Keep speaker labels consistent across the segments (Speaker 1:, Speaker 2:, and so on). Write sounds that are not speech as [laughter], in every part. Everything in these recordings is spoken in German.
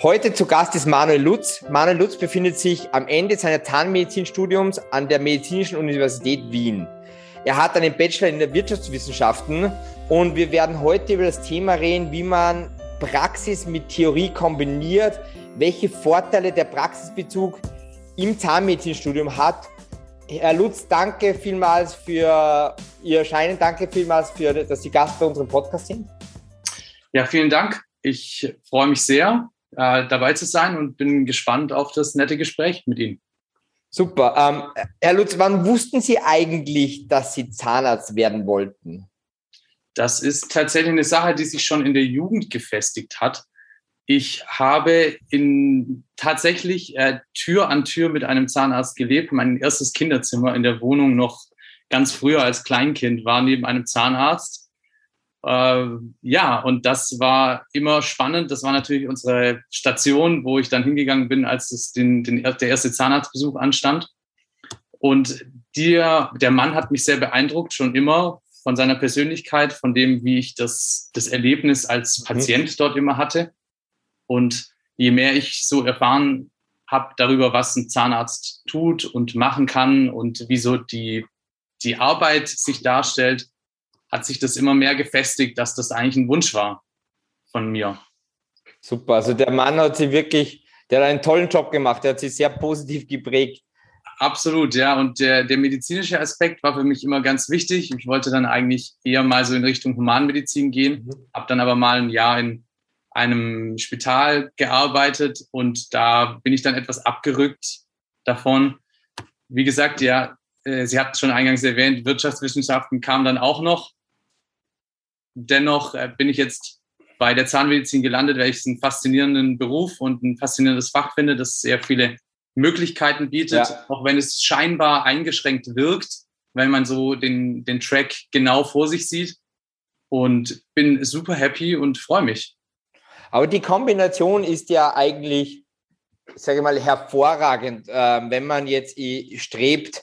Speaker 1: Heute zu Gast ist Manuel Lutz. Manuel Lutz befindet sich am Ende seines Zahnmedizinstudiums an der Medizinischen Universität Wien. Er hat einen Bachelor in der Wirtschaftswissenschaften und wir werden heute über das Thema reden, wie man Praxis mit Theorie kombiniert, welche Vorteile der Praxisbezug im Zahnmedizinstudium hat. Herr Lutz, danke vielmals für Ihr Erscheinen, danke vielmals, für, dass Sie Gast bei unserem Podcast sind.
Speaker 2: Ja, vielen Dank. Ich freue mich sehr, äh, dabei zu sein und bin gespannt auf das nette Gespräch mit Ihnen.
Speaker 1: Super. Ähm, Herr Lutz, wann wussten Sie eigentlich, dass Sie Zahnarzt werden wollten?
Speaker 2: Das ist tatsächlich eine Sache, die sich schon in der Jugend gefestigt hat. Ich habe in tatsächlich äh, Tür an Tür mit einem Zahnarzt gelebt. Mein erstes Kinderzimmer in der Wohnung noch ganz früher als Kleinkind war neben einem Zahnarzt. Äh, ja, und das war immer spannend. Das war natürlich unsere Station, wo ich dann hingegangen bin, als es den, den, der erste Zahnarztbesuch anstand. Und der, der Mann hat mich sehr beeindruckt, schon immer von seiner Persönlichkeit, von dem, wie ich das, das Erlebnis als mhm. Patient dort immer hatte. Und je mehr ich so erfahren habe darüber, was ein Zahnarzt tut und machen kann und wieso die, die Arbeit sich darstellt, hat sich das immer mehr gefestigt, dass das eigentlich ein Wunsch war von mir.
Speaker 1: Super, also der Mann hat sie wirklich, der hat einen tollen Job gemacht, der hat sie sehr positiv geprägt.
Speaker 2: Absolut, ja. Und der, der medizinische Aspekt war für mich immer ganz wichtig. Ich wollte dann eigentlich eher mal so in Richtung Humanmedizin gehen, mhm. habe dann aber mal ein Jahr in einem Spital gearbeitet und da bin ich dann etwas abgerückt davon. Wie gesagt, ja, äh, Sie hatten schon eingangs erwähnt, Wirtschaftswissenschaften kam dann auch noch dennoch äh, bin ich jetzt bei der Zahnmedizin gelandet, weil ich es einen faszinierenden Beruf und ein faszinierendes Fach finde, das sehr viele Möglichkeiten bietet, ja. auch wenn es scheinbar eingeschränkt wirkt, wenn man so den, den Track genau vor sich sieht. Und bin super happy und freue mich.
Speaker 1: Aber die Kombination ist ja eigentlich, sage ich mal, hervorragend, äh, wenn man jetzt strebt,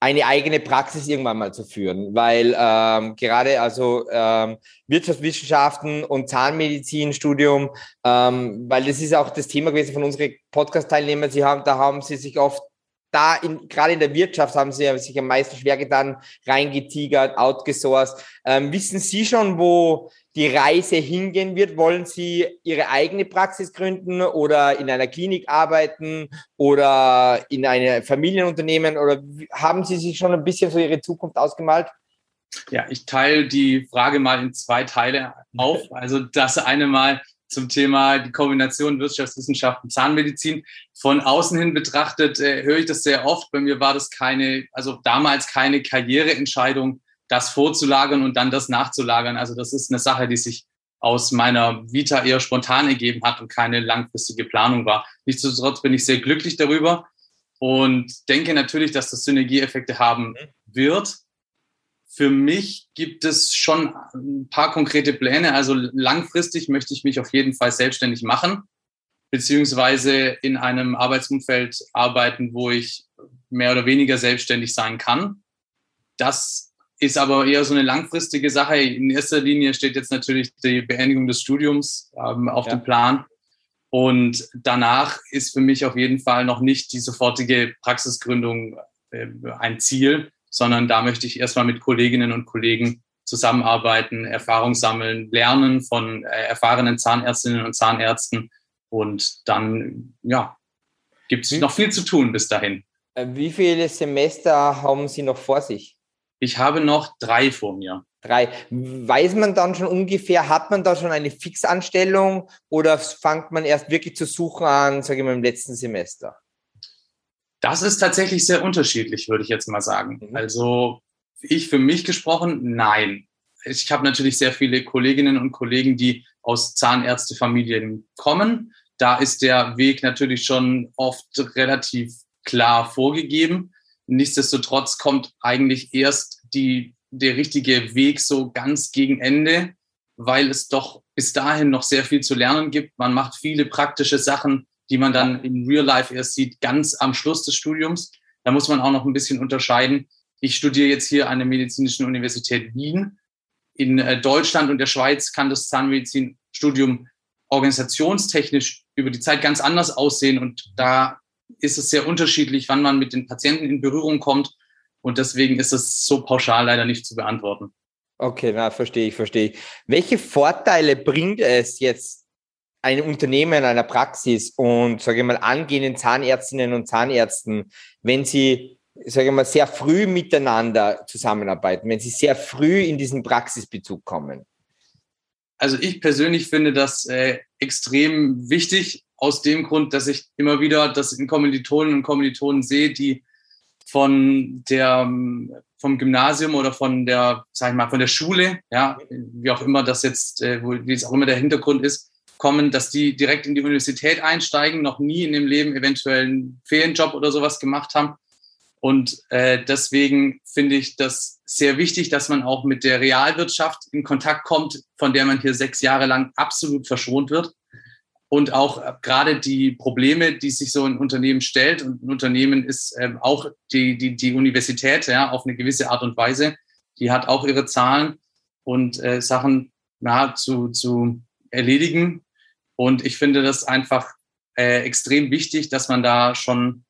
Speaker 1: eine eigene Praxis irgendwann mal zu führen, weil ähm, gerade also ähm, Wirtschaftswissenschaften und Zahnmedizinstudium, ähm, weil das ist auch das Thema gewesen von unseren Podcast-Teilnehmern. Sie haben, da haben sie sich oft da in, gerade in der Wirtschaft haben sie sich am meisten schwer getan, reingetigert, outgesourced. Ähm, wissen Sie schon, wo die Reise hingehen wird? Wollen Sie Ihre eigene Praxis gründen oder in einer Klinik arbeiten oder in einem Familienunternehmen oder haben Sie sich schon ein bisschen so Ihre Zukunft ausgemalt?
Speaker 2: Ja, ich teile die Frage mal in zwei Teile auf. Also das eine Mal zum Thema die Kombination Wirtschaftswissenschaften, Zahnmedizin. Von außen hin betrachtet äh, höre ich das sehr oft. Bei mir war das keine, also damals keine Karriereentscheidung, das vorzulagern und dann das nachzulagern. Also das ist eine Sache, die sich aus meiner Vita eher spontan ergeben hat und keine langfristige Planung war. Nichtsdestotrotz bin ich sehr glücklich darüber und denke natürlich, dass das Synergieeffekte haben mhm. wird. Für mich gibt es schon ein paar konkrete Pläne. Also langfristig möchte ich mich auf jeden Fall selbstständig machen, beziehungsweise in einem Arbeitsumfeld arbeiten, wo ich mehr oder weniger selbstständig sein kann. Das ist aber eher so eine langfristige Sache. In erster Linie steht jetzt natürlich die Beendigung des Studiums ähm, auf ja. dem Plan. Und danach ist für mich auf jeden Fall noch nicht die sofortige Praxisgründung äh, ein Ziel, sondern da möchte ich erstmal mit Kolleginnen und Kollegen zusammenarbeiten, Erfahrung sammeln, lernen von äh, erfahrenen Zahnärztinnen und Zahnärzten. Und dann, ja, gibt es noch viel zu tun bis dahin.
Speaker 1: Äh, wie viele Semester haben Sie noch vor sich?
Speaker 2: Ich habe noch drei vor mir.
Speaker 1: Drei. Weiß man dann schon ungefähr, hat man da schon eine Fixanstellung oder fängt man erst wirklich zu suchen an, sage ich mal, im letzten Semester?
Speaker 2: Das ist tatsächlich sehr unterschiedlich, würde ich jetzt mal sagen. Mhm. Also ich für mich gesprochen, nein. Ich habe natürlich sehr viele Kolleginnen und Kollegen, die aus Zahnärztefamilien kommen. Da ist der Weg natürlich schon oft relativ klar vorgegeben. Nichtsdestotrotz kommt eigentlich erst die, der richtige Weg so ganz gegen Ende, weil es doch bis dahin noch sehr viel zu lernen gibt. Man macht viele praktische Sachen, die man dann in Real Life erst sieht, ganz am Schluss des Studiums. Da muss man auch noch ein bisschen unterscheiden. Ich studiere jetzt hier an der Medizinischen Universität Wien. In äh, Deutschland und der Schweiz kann das Zahnmedizinstudium organisationstechnisch über die Zeit ganz anders aussehen. Und da ist es sehr unterschiedlich, wann man mit den Patienten in Berührung kommt. Und deswegen ist es so pauschal leider nicht zu beantworten.
Speaker 1: Okay, na, verstehe ich, verstehe ich. Welche Vorteile bringt es jetzt einem Unternehmen, einer Praxis und, sage ich mal, angehenden Zahnärztinnen und Zahnärzten, wenn sie, sage ich mal, sehr früh miteinander zusammenarbeiten, wenn sie sehr früh in diesen Praxisbezug kommen?
Speaker 2: Also ich persönlich finde das äh, extrem wichtig, aus dem Grund, dass ich immer wieder das in Kommilitonen und Kommilitonen sehe, die von der, vom Gymnasium oder von der, sag ich mal, von der Schule, ja, wie auch immer das jetzt, äh, wie es auch immer der Hintergrund ist, kommen, dass die direkt in die Universität einsteigen, noch nie in dem Leben eventuell einen Ferienjob oder sowas gemacht haben. Und äh, deswegen finde ich das sehr wichtig, dass man auch mit der Realwirtschaft in Kontakt kommt, von der man hier sechs Jahre lang absolut verschont wird und auch äh, gerade die Probleme, die sich so ein Unternehmen stellt. Und ein Unternehmen ist ähm, auch die, die, die Universität, ja, auf eine gewisse Art und Weise. Die hat auch ihre Zahlen und äh, Sachen na, zu, zu erledigen. Und ich finde das einfach äh, extrem wichtig, dass man da schon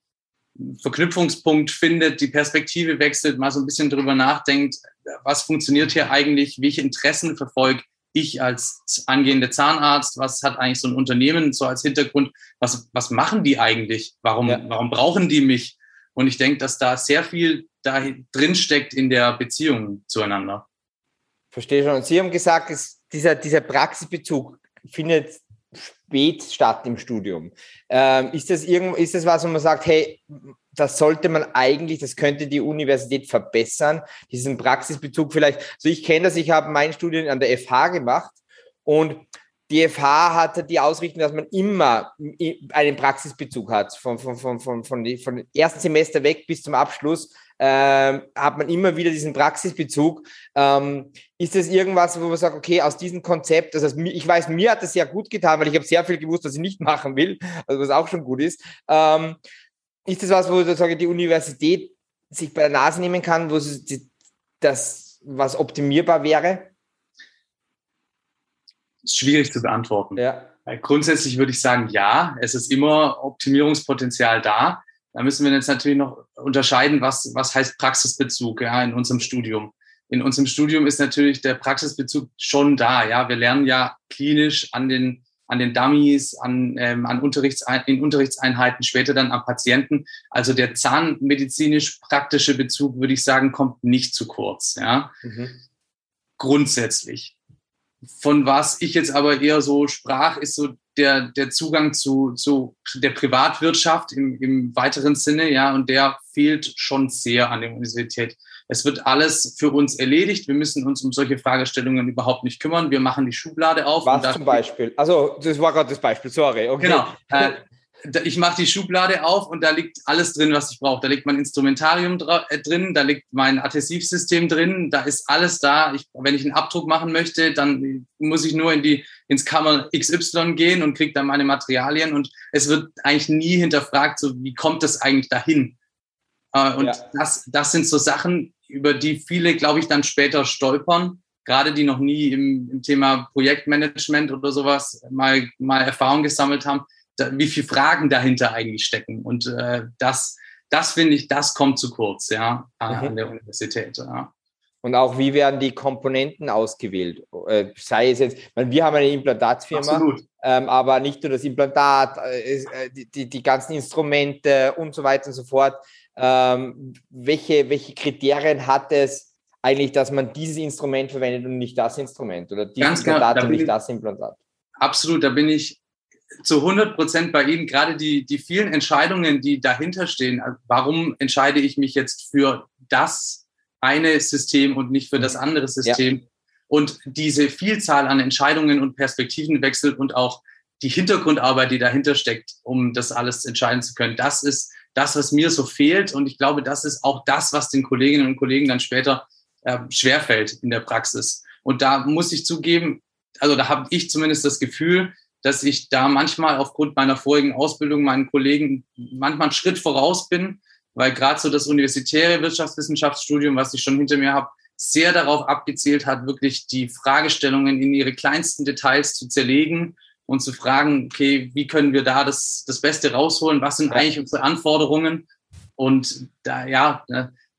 Speaker 2: Verknüpfungspunkt findet, die Perspektive wechselt, mal so ein bisschen drüber nachdenkt, was funktioniert hier eigentlich, welche Interessen verfolgt ich als angehende Zahnarzt, was hat eigentlich so ein Unternehmen so als Hintergrund, was, was machen die eigentlich? Warum, ja. warum brauchen die mich? Und ich denke, dass da sehr viel da drin steckt in der Beziehung zueinander.
Speaker 1: Verstehe schon. Und Sie haben gesagt, es, dieser, dieser Praxisbezug findet spät statt im Studium. Ähm, ist, das irgend, ist das was, wo man sagt, hey, das sollte man eigentlich, das könnte die Universität verbessern, diesen Praxisbezug vielleicht. Also ich kenne das, ich habe mein Studium an der FH gemacht und die FH hatte die Ausrichtung, dass man immer einen Praxisbezug hat, von, von, von, von, von, von ersten Semester weg bis zum Abschluss ähm, hat man immer wieder diesen Praxisbezug. Ähm, ist das irgendwas, wo man sagt, okay, aus diesem Konzept, also ich weiß, mir hat das sehr gut getan, weil ich habe sehr viel gewusst, was ich nicht [laughs] machen will, also was auch schon gut ist. Ähm, ist das was, wo sozusagen die Universität sich bei der Nase nehmen kann, wo das was optimierbar wäre?
Speaker 2: Schwierig zu beantworten. Ja. Grundsätzlich würde ich sagen, ja, es ist immer Optimierungspotenzial da. Da müssen wir jetzt natürlich noch unterscheiden, was, was heißt Praxisbezug ja, in unserem Studium. In unserem Studium ist natürlich der Praxisbezug schon da. Ja, wir lernen ja klinisch an den an den Dummies, an, ähm, an Unterrichtsein in Unterrichtseinheiten, später dann am Patienten. Also der zahnmedizinisch-praktische Bezug, würde ich sagen, kommt nicht zu kurz. Ja? Mhm. Grundsätzlich. Von was ich jetzt aber eher so sprach, ist so der, der Zugang zu, zu der Privatwirtschaft im, im weiteren Sinne, ja, und der fehlt schon sehr an der Universität. Es wird alles für uns erledigt. Wir müssen uns um solche Fragestellungen überhaupt nicht kümmern. Wir machen die Schublade auf.
Speaker 1: Was zum Beispiel? Also, das war gerade das Beispiel, sorry.
Speaker 2: Okay. Genau. Äh, ich mache die Schublade auf und da liegt alles drin, was ich brauche. Da liegt mein Instrumentarium äh, drin, da liegt mein Adhäsivsystem drin, da ist alles da. Ich, wenn ich einen Abdruck machen möchte, dann muss ich nur in die, ins Kammer XY gehen und kriege dann meine Materialien und es wird eigentlich nie hinterfragt, so wie kommt das eigentlich dahin? Äh, und ja. das, das sind so Sachen, über die viele, glaube ich, dann später stolpern, gerade die noch nie im, im Thema Projektmanagement oder sowas mal, mal Erfahrung gesammelt haben, wie viele Fragen dahinter eigentlich stecken. Und äh, das, das finde ich, das kommt zu kurz, ja, an, mhm. der Universität. Ja.
Speaker 1: Und auch, wie werden die Komponenten ausgewählt? Äh, sei es jetzt, meine, wir haben eine Implantatsfirma, ähm, aber nicht nur das Implantat, äh, äh, die, die, die, ganzen Instrumente und so weiter und so fort ähm, welche, welche Kriterien hat es eigentlich, dass man dieses Instrument verwendet und nicht das Instrument oder dieses
Speaker 2: Ganz
Speaker 1: Implantat
Speaker 2: und nicht das Implantat? Absolut, da bin ich zu 100 Prozent bei Ihnen. Gerade die, die vielen Entscheidungen, die dahinter stehen. Warum entscheide ich mich jetzt für das eine System und nicht für das andere System? Ja. Und diese Vielzahl an Entscheidungen und Perspektivenwechsel und auch die Hintergrundarbeit, die dahinter steckt, um das alles entscheiden zu können, das ist das, was mir so fehlt. Und ich glaube, das ist auch das, was den Kolleginnen und Kollegen dann später äh, schwerfällt in der Praxis. Und da muss ich zugeben, also da habe ich zumindest das Gefühl, dass ich da manchmal aufgrund meiner vorigen Ausbildung meinen Kollegen manchmal einen Schritt voraus bin, weil gerade so das universitäre Wirtschaftswissenschaftsstudium, was ich schon hinter mir habe, sehr darauf abgezielt hat, wirklich die Fragestellungen in ihre kleinsten Details zu zerlegen und zu fragen, okay, wie können wir da das, das Beste rausholen? Was sind eigentlich unsere Anforderungen? Und da, ja,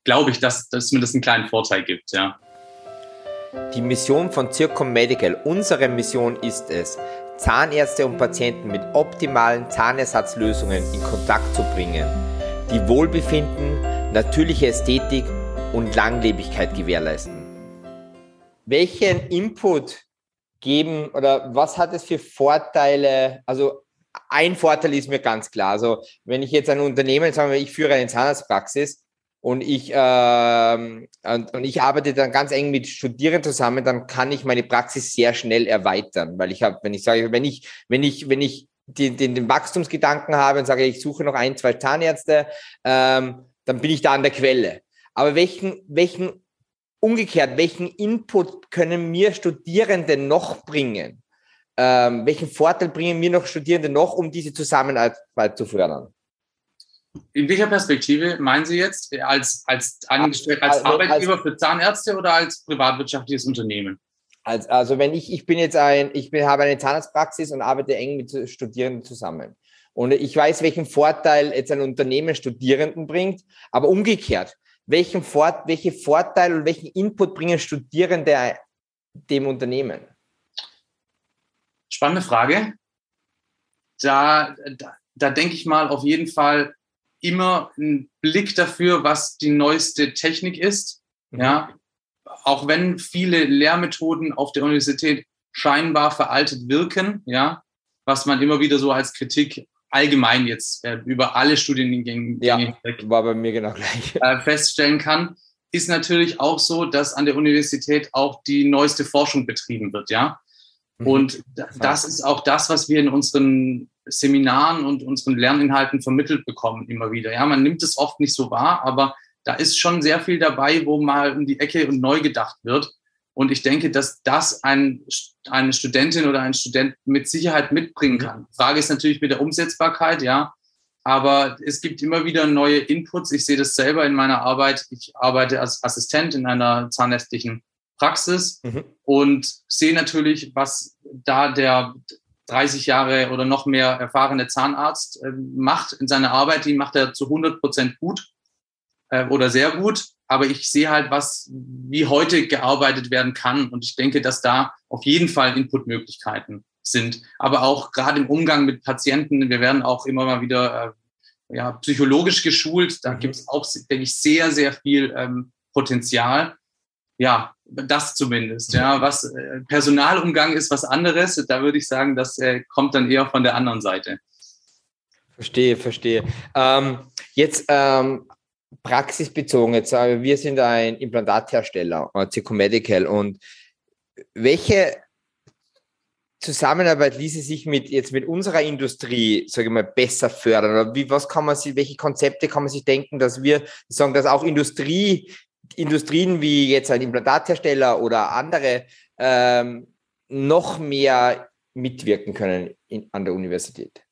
Speaker 2: glaube ich, dass, dass mir das einen kleinen Vorteil gibt, ja.
Speaker 1: Die Mission von Zircom Medical, unsere Mission ist es, Zahnärzte und Patienten mit optimalen Zahnersatzlösungen in Kontakt zu bringen, die Wohlbefinden, natürliche Ästhetik und Langlebigkeit gewährleisten. Welchen Input geben oder was hat es für Vorteile? Also ein Vorteil ist mir ganz klar. Also wenn ich jetzt ein Unternehmen, sagen wir, ich führe eine Zahnarztpraxis und ich, ähm, und, und, ich arbeite dann ganz eng mit Studierenden zusammen, dann kann ich meine Praxis sehr schnell erweitern, weil ich habe, wenn ich sage, wenn ich, wenn ich, wenn ich den, den, den Wachstumsgedanken habe und sage, ich suche noch ein, zwei Zahnärzte, ähm, dann bin ich da an der Quelle. Aber welchen, welchen umgekehrt, welchen Input können mir Studierende noch bringen? Ähm, welchen Vorteil bringen mir noch Studierende noch, um diese Zusammenarbeit zu fördern?
Speaker 2: In welcher Perspektive meinen Sie jetzt? Als, als, als, als Arbeitgeber als, für Zahnärzte oder als privatwirtschaftliches Unternehmen?
Speaker 1: Als, also wenn ich, ich bin jetzt ein, ich bin, habe eine Zahnarztpraxis und arbeite eng mit Studierenden zusammen. Und ich weiß, welchen Vorteil jetzt ein Unternehmen Studierenden bringt, aber umgekehrt, welchen Fort, welche Vorteile und welchen Input bringen Studierende dem Unternehmen?
Speaker 2: Spannende Frage. Da, da, da denke ich mal auf jeden Fall immer einen Blick dafür, was die neueste Technik ist. Mhm. Ja, auch wenn viele Lehrmethoden auf der Universität scheinbar veraltet wirken, ja, was man immer wieder so als Kritik allgemein jetzt äh, über alle Studiengänge
Speaker 1: ja, war bei mir genau gleich.
Speaker 2: Äh, feststellen kann, ist natürlich auch so, dass an der Universität auch die neueste Forschung betrieben wird, ja. Mhm. Und das ist auch das, was wir in unseren Seminaren und unseren Lerninhalten vermittelt bekommen immer wieder. Ja, man nimmt es oft nicht so wahr, aber da ist schon sehr viel dabei, wo mal um die Ecke und neu gedacht wird. Und ich denke, dass das ein, eine Studentin oder ein Student mit Sicherheit mitbringen mhm. kann. Frage ist natürlich mit der Umsetzbarkeit, ja. Aber es gibt immer wieder neue Inputs. Ich sehe das selber in meiner Arbeit. Ich arbeite als Assistent in einer zahnärztlichen Praxis mhm. und sehe natürlich, was da der 30 Jahre oder noch mehr erfahrene Zahnarzt äh, macht in seiner Arbeit. Die macht er zu 100 Prozent gut äh, oder sehr gut aber ich sehe halt, was, wie heute gearbeitet werden kann. Und ich denke, dass da auf jeden Fall Inputmöglichkeiten sind. Aber auch gerade im Umgang mit Patienten, wir werden auch immer mal wieder äh, ja, psychologisch geschult. Da mhm. gibt es auch, denke ich, sehr, sehr viel ähm, Potenzial. Ja, das zumindest. Ja, was äh, Personalumgang ist was anderes. Da würde ich sagen, das äh, kommt dann eher von der anderen Seite.
Speaker 1: Verstehe, verstehe. Ähm, jetzt ähm, praxisbezogen, jetzt sagen wir sind ein Implantathersteller, Zico Medical, und welche Zusammenarbeit ließe sich mit jetzt mit unserer Industrie, sage ich mal, besser fördern? Oder wie, was kann man sich, welche Konzepte kann man sich denken, dass wir sagen, dass auch Industrie, Industrien wie jetzt ein Implantathersteller oder andere ähm, noch mehr mitwirken können in, an der Universität?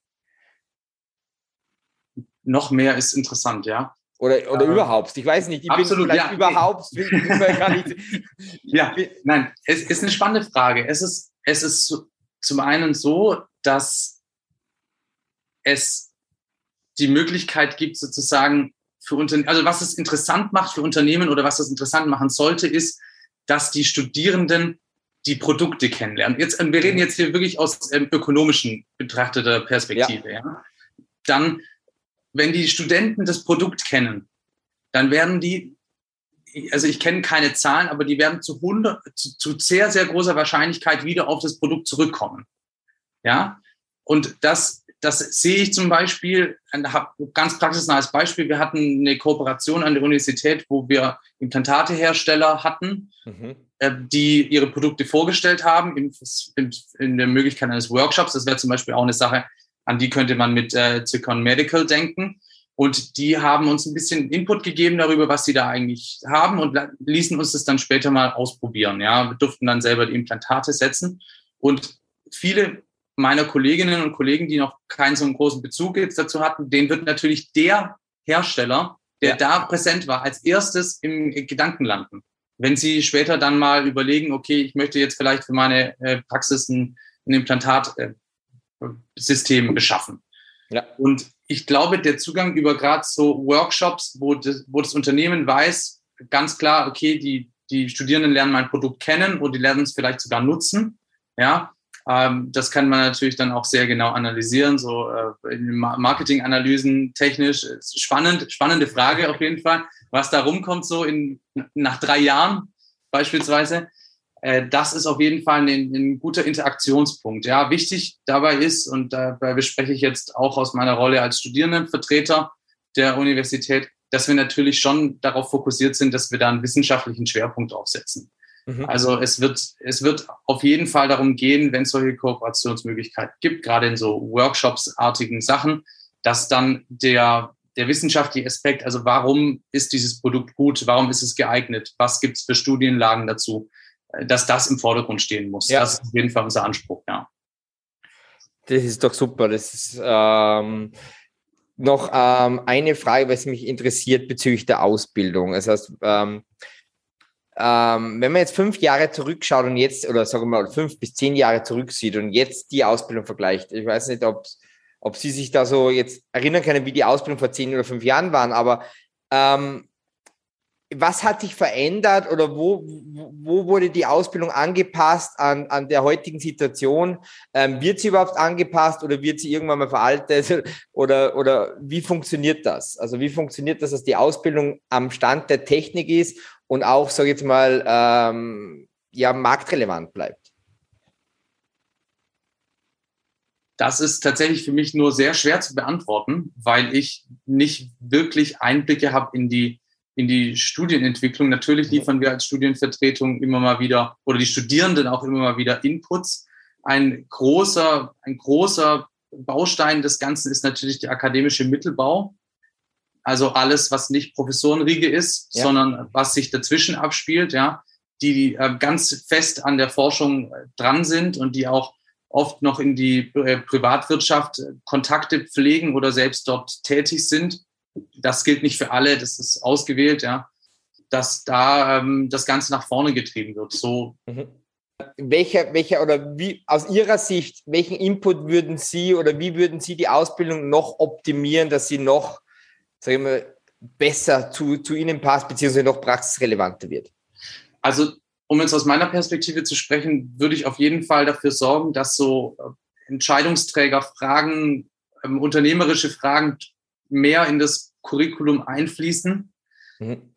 Speaker 2: Noch mehr ist interessant, ja.
Speaker 1: Oder, oder ja. überhaupt. Ich weiß nicht, ich
Speaker 2: Absolut,
Speaker 1: ja. überhaupt. [laughs]
Speaker 2: ja, nein, es ist eine spannende Frage. Es ist, es ist zum einen so, dass es die Möglichkeit gibt, sozusagen für Unternehmen, also was es interessant macht für Unternehmen oder was es interessant machen sollte, ist, dass die Studierenden die Produkte kennenlernen. Jetzt, wir reden jetzt hier wirklich aus ähm, ökonomischen betrachteter Perspektive. Ja. ja. Dann wenn die Studenten das Produkt kennen, dann werden die, also ich kenne keine Zahlen, aber die werden zu, 100, zu, zu sehr, sehr großer Wahrscheinlichkeit wieder auf das Produkt zurückkommen. Ja, und das, das sehe ich zum Beispiel, ganz praxisnahes Beispiel. Wir hatten eine Kooperation an der Universität, wo wir Implantatehersteller hatten, mhm. Äh, die ihre Produkte vorgestellt haben in, in, in der Möglichkeit eines Workshops. Das wäre zum Beispiel auch eine Sache, an die könnte man mit äh, Zircon Medical denken. Und die haben uns ein bisschen Input gegeben darüber, was sie da eigentlich haben und ließen uns das dann später mal ausprobieren. Ja, wir durften dann selber die Implantate setzen. Und viele meiner Kolleginnen und Kollegen, die noch keinen so einen großen Bezug jetzt dazu hatten, denen wird natürlich der Hersteller, der ja. da präsent war, als erstes im Gedanken landen. Wenn sie später dann mal überlegen, okay, ich möchte jetzt vielleicht für meine äh, Praxis ein, ein Implantat äh, beschaffen. Ja. Und ich glaube, der Zugang über gerade so Workshops, wo das, wo das Unternehmen weiß, ganz klar, okay, die, die Studierenden lernen mein Produkt kennen und die lernen es vielleicht sogar nutzen. Ja, das kann man natürlich dann auch sehr genau analysieren, so äh, in Marketinganalysen technisch. Spannend, spannende Frage auf jeden Fall, was da rumkommt so in, nach drei Jahren beispielsweise. Äh, das ist auf jeden Fall ein, ein, guter Interaktionspunkt. Ja, wichtig dabei ist, und dabei bespreche ich jetzt auch aus meiner Rolle als Studierendenvertreter der Universität, dass wir natürlich schon darauf fokussiert sind, dass wir da einen wissenschaftlichen Schwerpunkt aufsetzen. Mhm. Also es wird, es wird auf jeden Fall darum gehen, wenn es solche Kooperationsmöglichkeiten gibt, gerade in so Workshops-artigen Sachen, dass dann der, der wissenschaftliche Aspekt, also warum ist dieses Produkt gut, warum ist es geeignet, was gibt es für Studienlagen dazu, äh, dass das im Vordergrund stehen muss. Ja. Das ist auf jeden Fall unser Anspruch, ja.
Speaker 1: Das ist doch super. Das ist ähm, noch ähm, eine Frage, was mich interessiert bezüglich der Ausbildung. Das heißt, ähm, ähm, wenn man jetzt fünf Jahre zurückschaut und jetzt, oder sagen wir mal fünf bis zehn Jahre zurücksieht und jetzt die Ausbildung vergleicht, ich weiß nicht, ob, ob Sie sich da so jetzt erinnern können, wie die Ausbildung vor zehn oder fünf Jahren waren, aber ähm, was hat sich verändert oder wo, wo wurde die Ausbildung angepasst an, an der heutigen Situation? Ähm, wird sie überhaupt angepasst oder wird sie irgendwann mal veraltet? [laughs] Oder, oder wie funktioniert das? Also wie funktioniert das, dass die Ausbildung am Stand der Technik ist und auch, sage ich jetzt mal, ähm, ja, marktrelevant bleibt?
Speaker 2: Das ist tatsächlich für mich nur sehr schwer zu beantworten, weil ich nicht wirklich Einblicke habe in die, in die Studienentwicklung. Natürlich liefern wir als Studienvertretung immer mal wieder oder die Studierenden auch immer mal wieder Inputs. Ein großer, ein großer Baustein des Ganzen ist natürlich der akademische Mittelbau. Also alles, was nicht Professorenriege ist, ja. sondern was sich dazwischen abspielt, ja, die äh, ganz fest an der Forschung äh, dran sind und die auch oft noch in die äh, Privatwirtschaft Kontakte pflegen oder selbst dort tätig sind. Das gilt nicht für alle, das ist ausgewählt, ja, dass da ähm, das Ganze nach vorne getrieben wird. So.
Speaker 1: Mhm. Welcher, welcher oder wie aus Ihrer Sicht, welchen Input würden Sie oder wie würden Sie die Ausbildung noch optimieren, dass sie noch sage ich mal, besser zu, zu Ihnen passt, beziehungsweise noch praxisrelevanter wird?
Speaker 2: Also, um jetzt aus meiner Perspektive zu sprechen, würde ich auf jeden Fall dafür sorgen, dass so äh, Entscheidungsträger Fragen, ähm, unternehmerische Fragen mehr in das Curriculum einfließen. Mhm.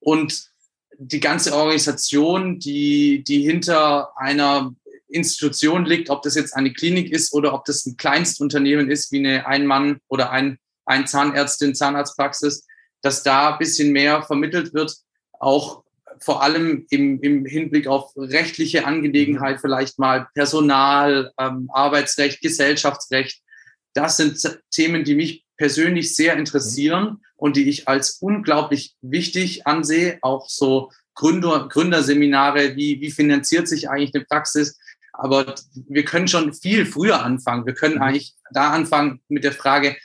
Speaker 2: Und die ganze Organisation, die, die hinter einer Institution liegt, ob das jetzt eine Klinik ist oder ob das ein Kleinstunternehmen ist, wie eine Ein-Mann- oder ein ein Zahnärztin, Zahnarztpraxis, dass da ein bisschen mehr vermittelt wird, auch vor allem im, im Hinblick auf rechtliche Angelegenheit, vielleicht mal Personal, ähm, Arbeitsrecht, Gesellschaftsrecht. Das sind Themen, die mich persönlich sehr interessieren und die ich als unglaublich wichtig ansehe. Auch so Gründer, Gründerseminare, wie, wie finanziert sich eigentlich eine Praxis? Aber wir können schon viel früher anfangen. Wir können mhm. eigentlich da anfangen mit der Frage,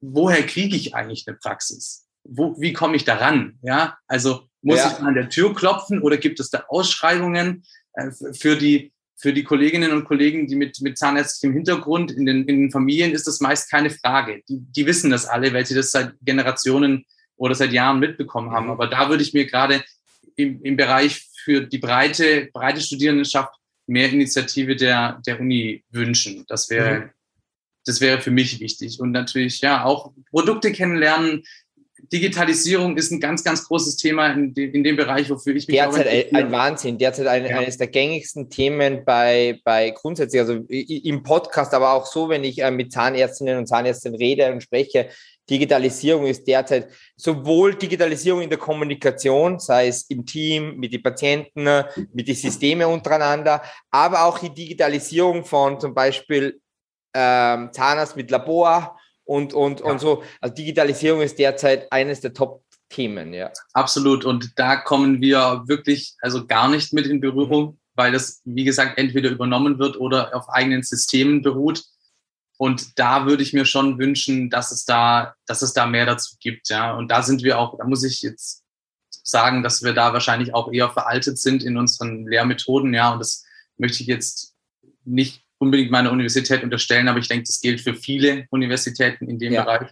Speaker 2: woher kriege ich eigentlich eine Praxis? Wo, wie komme ich daran? Ja, also muss ja. ich an der Tür klopfen oder gibt es da Ausschreibungen äh, für die für die Kolleginnen und Kollegen, die mit, mit zahnärztlichem Hintergrund in den, in den Familien ist das meist keine Frage. Die, die wissen das alle, weil sie das seit Generationen oder seit Jahren mitbekommen haben. Aber da würde ich mir gerade im, im Bereich für die breite, breite Studierendenschaft mehr Initiative der, der Uni wünschen. Das wäre, mhm das wäre für mich wichtig. Und natürlich, ja, auch Produkte kennenlernen. Digitalisierung ist ein ganz, ganz großes Thema in, de, in dem Bereich, wofür ich
Speaker 1: mich Derzeit ein, ein Wahnsinn. Derzeit ein, ja. eines der gängigsten Themen bei, bei grundsätzlich, also im Podcast, aber auch so, wenn ich äh, mit Zahnärztinnen und Zahnärztinnen rede und spreche, Digitalisierung ist derzeit sowohl Digitalisierung in der Kommunikation, sei es im Team, mit den Patienten, mit den Systemen untereinander, aber auch die Digitalisierung von zum Beispiel ähm, Zahnarzt mit Labor und, und, ja. und so. Also Digitalisierung ist derzeit eines der Top-Themen, ja.
Speaker 2: Absolut. Und da kommen wir wirklich also gar nicht mit in Berührung, mhm. weil das, wie gesagt, entweder übernommen wird oder auf eigenen Systemen beruht. Und da würde ich mir schon wünschen, dass es da, dass es da mehr dazu gibt, ja. Und da sind wir auch, da muss ich jetzt sagen, dass wir da wahrscheinlich auch eher veraltet sind in unseren Lehrmethoden, ja. Und das möchte ich jetzt nicht unbedingt meiner Universität unterstellen, aber ich denke, das gilt für viele Universitäten in dem ja. Bereich.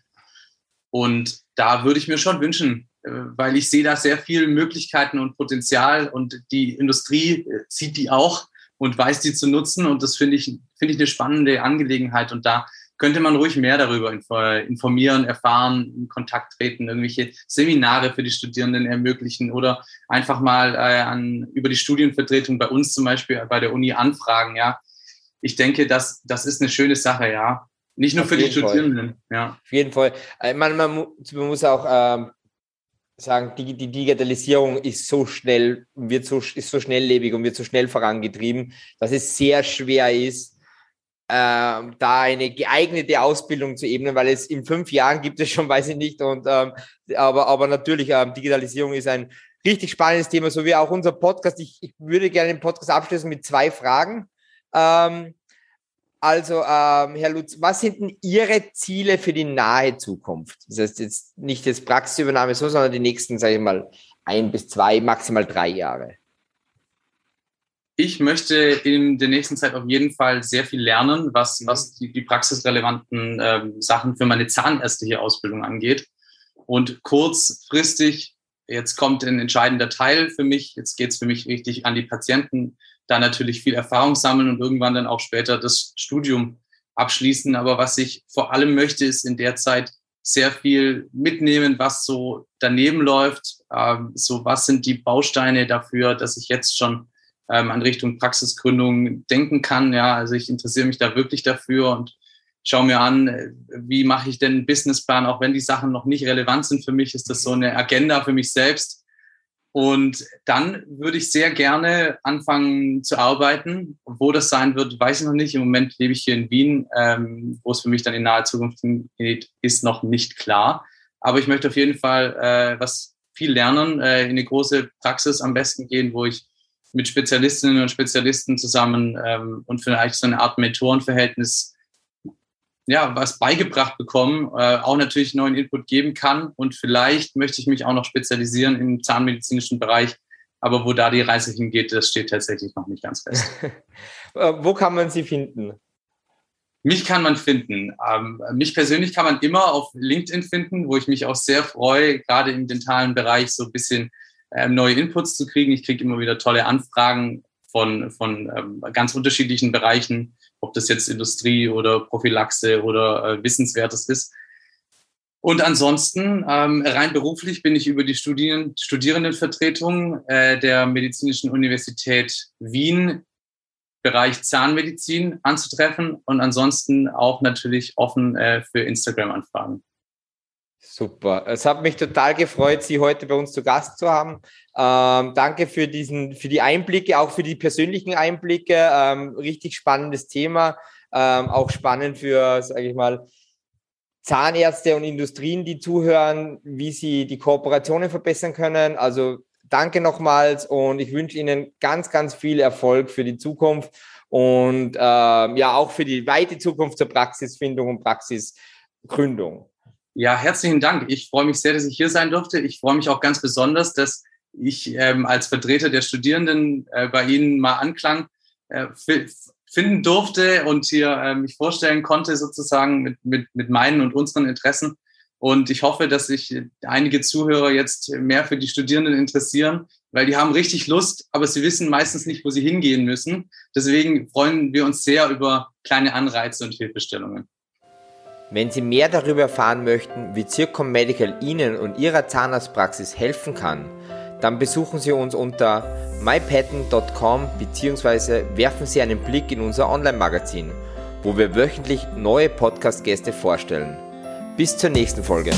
Speaker 2: Und da würde ich mir schon wünschen, äh, weil ich sehe da sehr viele Möglichkeiten und Potenzial und die Industrie äh, sieht die auch und weiß die zu nutzen und das finde ich, finde ich eine spannende Angelegenheit und da könnte man ruhig mehr darüber informieren, erfahren, in Kontakt treten, irgendwelche Seminare für die Studierenden ermöglichen oder einfach mal äh, an, über die Studienvertretung bei uns zum Beispiel bei der Uni anfragen, ja. Ich denke, das, das ist eine schöne Sache, ja. Nicht nur Auf für die Studierenden,
Speaker 1: Fall. ja. Auf jeden Fall. Äh, man, man, man muss auch ähm, sagen, die, die, Digitalisierung ist so schnell, wird so, ist so schnelllebig und wird so schnell vorangetrieben, dass es sehr schwer ist, äh, da eine geeignete Ausbildung zu ebnen, weil es in fünf Jahren gibt es schon, [laughs] weiß ich nicht. Und ähm, aber, aber natürlich, ähm, Digitalisierung ist ein richtig spannendes Thema, so wie auch unser Podcast. Ich, ich würde gerne den Podcast abschließen mit zwei Fragen. Ähm, also, ähm, Herr Lutz, was sind denn Ihre Ziele für die nahe Zukunft? Das heißt jetzt nicht jetzt Praxisübernahme so, sondern die nächsten, sage ich mal, ein bis zwei, maximal drei Jahre
Speaker 2: ich möchte in der nächsten Zeit auf jeden Fall sehr viel lernen, was, was die, die praxisrelevanten ähm, Sachen für meine zahnärztliche Ausbildung angeht. Und kurzfristig, jetzt kommt ein entscheidender Teil für mich, jetzt geht es für mich richtig an die Patienten, da natürlich viel Erfahrung sammeln und irgendwann dann auch später das Studium abschließen. Aber was ich vor allem möchte, ist in der Zeit sehr viel mitnehmen, was so daneben läuft. Ähm, so was sind die Bausteine dafür, dass ich jetzt schon ähm, an Richtung Praxisgründung denken kann. Ja, also ich interessiere mich da wirklich dafür und schaue mir an, wie mache ich denn einen Businessplan, auch wenn die Sachen noch nicht relevant sind für mich, ist das so eine Agenda für mich selbst. Und dann würde ich sehr gerne anfangen zu arbeiten. Wo das sein wird, weiß ich noch nicht. Im Moment lebe ich hier in Wien. Ähm, wo es für mich dann in naher Zukunft geht, ist noch nicht klar. Aber ich möchte auf jeden Fall äh, was viel lernen, äh, in eine große Praxis am besten gehen, wo ich mit Spezialistinnen und Spezialisten zusammen ähm, und vielleicht so eine Art Mentorenverhältnis ja, was beigebracht bekommen, äh, auch natürlich neuen Input geben kann. Und vielleicht möchte ich mich auch noch spezialisieren im zahnmedizinischen Bereich. Aber wo da die Reise hingeht, das steht tatsächlich noch nicht ganz fest. [laughs]
Speaker 1: Äh, wo kann man sie finden?
Speaker 2: Mich kann man finden. Ähm, mich persönlich kann man immer auf LinkedIn finden, wo ich mich auch sehr freue, gerade im dentalen Bereich so ein bisschen ähm, neue Inputs zu kriegen. Ich kriege immer wieder tolle Anfragen von, von ähm, ganz unterschiedlichen Bereichen, ob das jetzt Industrie oder Prophylaxe oder äh, Wissenswertes ist. Und ansonsten, ähm, rein beruflich bin ich über die Studien Studierendenvertretung äh, der Medizinischen Universität Wien Bereich Zahnmedizin anzutreffen und ansonsten auch natürlich offen äh, für Instagram-Anfragen.
Speaker 1: Super. Es hat mich total gefreut, Sie heute bei uns zu Gast zu haben. Ähm, danke für diesen, für die Einblicke, auch für die persönlichen Einblicke. Ähm, richtig spannendes Thema. Ähm, auch spannend für, sage ich mal, Zahnärzte und Industrien, die zuhören, wie sie die Kooperationen verbessern können. Also danke nochmals und ich wünsche Ihnen ganz, ganz viel Erfolg für die Zukunft und ähm, ja auch für die weite Zukunft zur Praxisfindung und Praxisgründung.
Speaker 2: Ja, herzlichen Dank. Ich freue mich sehr, dass ich hier sein durfte. Ich freue mich auch ganz besonders, dass ich ähm, als Vertreter der Studierenden äh, bei Ihnen mal Anklang äh, finden durfte und hier äh, mich vorstellen konnte, sozusagen mit, mit, mit meinen und unseren Interessen. Und ich hoffe, dass sich einige Zuhörer jetzt mehr für die Studierenden interessieren, weil die haben richtig Lust, aber sie wissen meistens nicht, wo sie hingehen müssen. Deswegen freuen wir uns sehr über kleine Anreize und Hilfestellungen.
Speaker 1: Wenn Sie mehr darüber erfahren möchten, wie Zircom Medical Ihnen und Ihrer Zahnarztpraxis helfen kann, dann besuchen Sie uns unter mypatent.com bzw. werfen Sie einen Blick in unser Online-Magazin, wo wir wöchentlich neue Podcast-Gäste vorstellen. Bis zur nächsten Folge.